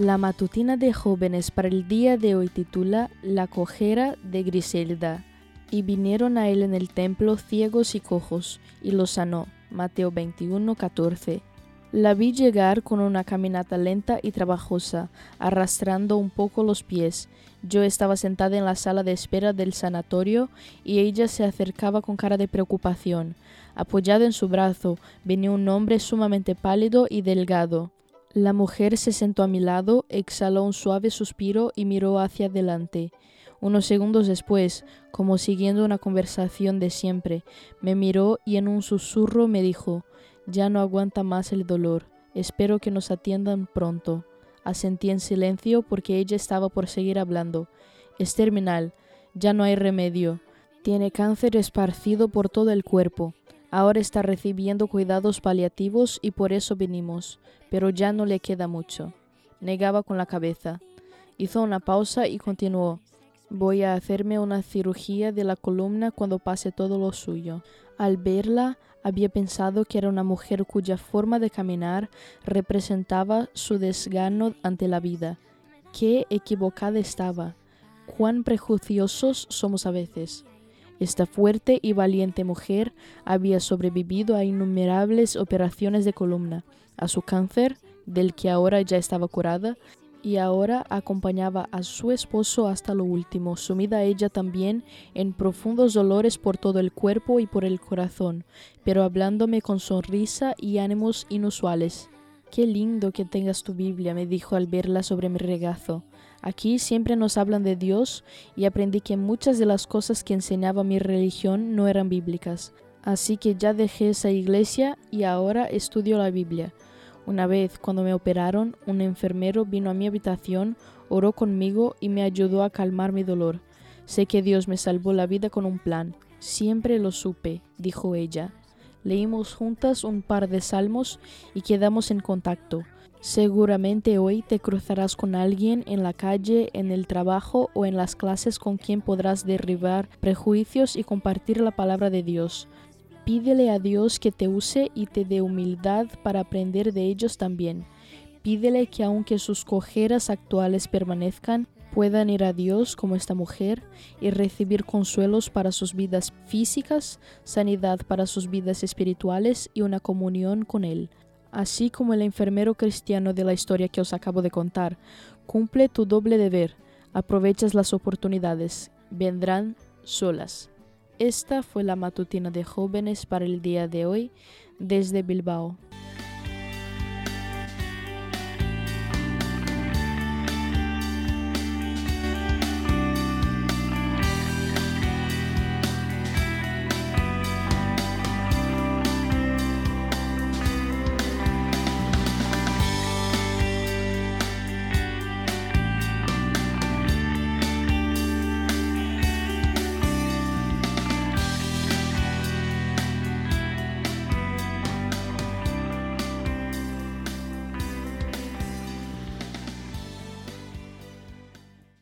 La matutina de jóvenes para el día de hoy titula La cojera de Griselda. Y vinieron a él en el templo ciegos y cojos, y los sanó. Mateo 21, 14. La vi llegar con una caminata lenta y trabajosa, arrastrando un poco los pies. Yo estaba sentada en la sala de espera del sanatorio y ella se acercaba con cara de preocupación. Apoyado en su brazo venía un hombre sumamente pálido y delgado. La mujer se sentó a mi lado, exhaló un suave suspiro y miró hacia adelante. Unos segundos después, como siguiendo una conversación de siempre, me miró y en un susurro me dijo Ya no aguanta más el dolor. Espero que nos atiendan pronto. Asentí en silencio porque ella estaba por seguir hablando. Es terminal. Ya no hay remedio. Tiene cáncer esparcido por todo el cuerpo. Ahora está recibiendo cuidados paliativos y por eso venimos, pero ya no le queda mucho. Negaba con la cabeza. Hizo una pausa y continuó. Voy a hacerme una cirugía de la columna cuando pase todo lo suyo. Al verla, había pensado que era una mujer cuya forma de caminar representaba su desgano ante la vida. Qué equivocada estaba. Cuán prejuiciosos somos a veces. Esta fuerte y valiente mujer había sobrevivido a innumerables operaciones de columna, a su cáncer, del que ahora ya estaba curada, y ahora acompañaba a su esposo hasta lo último, sumida ella también en profundos dolores por todo el cuerpo y por el corazón, pero hablándome con sonrisa y ánimos inusuales. Qué lindo que tengas tu Biblia, me dijo al verla sobre mi regazo. Aquí siempre nos hablan de Dios y aprendí que muchas de las cosas que enseñaba mi religión no eran bíblicas. Así que ya dejé esa iglesia y ahora estudio la Biblia. Una vez, cuando me operaron, un enfermero vino a mi habitación, oró conmigo y me ayudó a calmar mi dolor. Sé que Dios me salvó la vida con un plan. Siempre lo supe, dijo ella. Leímos juntas un par de salmos y quedamos en contacto. Seguramente hoy te cruzarás con alguien en la calle, en el trabajo o en las clases con quien podrás derribar prejuicios y compartir la palabra de Dios. Pídele a Dios que te use y te dé humildad para aprender de ellos también. Pídele que aunque sus cojeras actuales permanezcan, puedan ir a Dios como esta mujer y recibir consuelos para sus vidas físicas, sanidad para sus vidas espirituales y una comunión con Él así como el enfermero cristiano de la historia que os acabo de contar. Cumple tu doble deber, aprovechas las oportunidades, vendrán solas. Esta fue la matutina de jóvenes para el día de hoy desde Bilbao.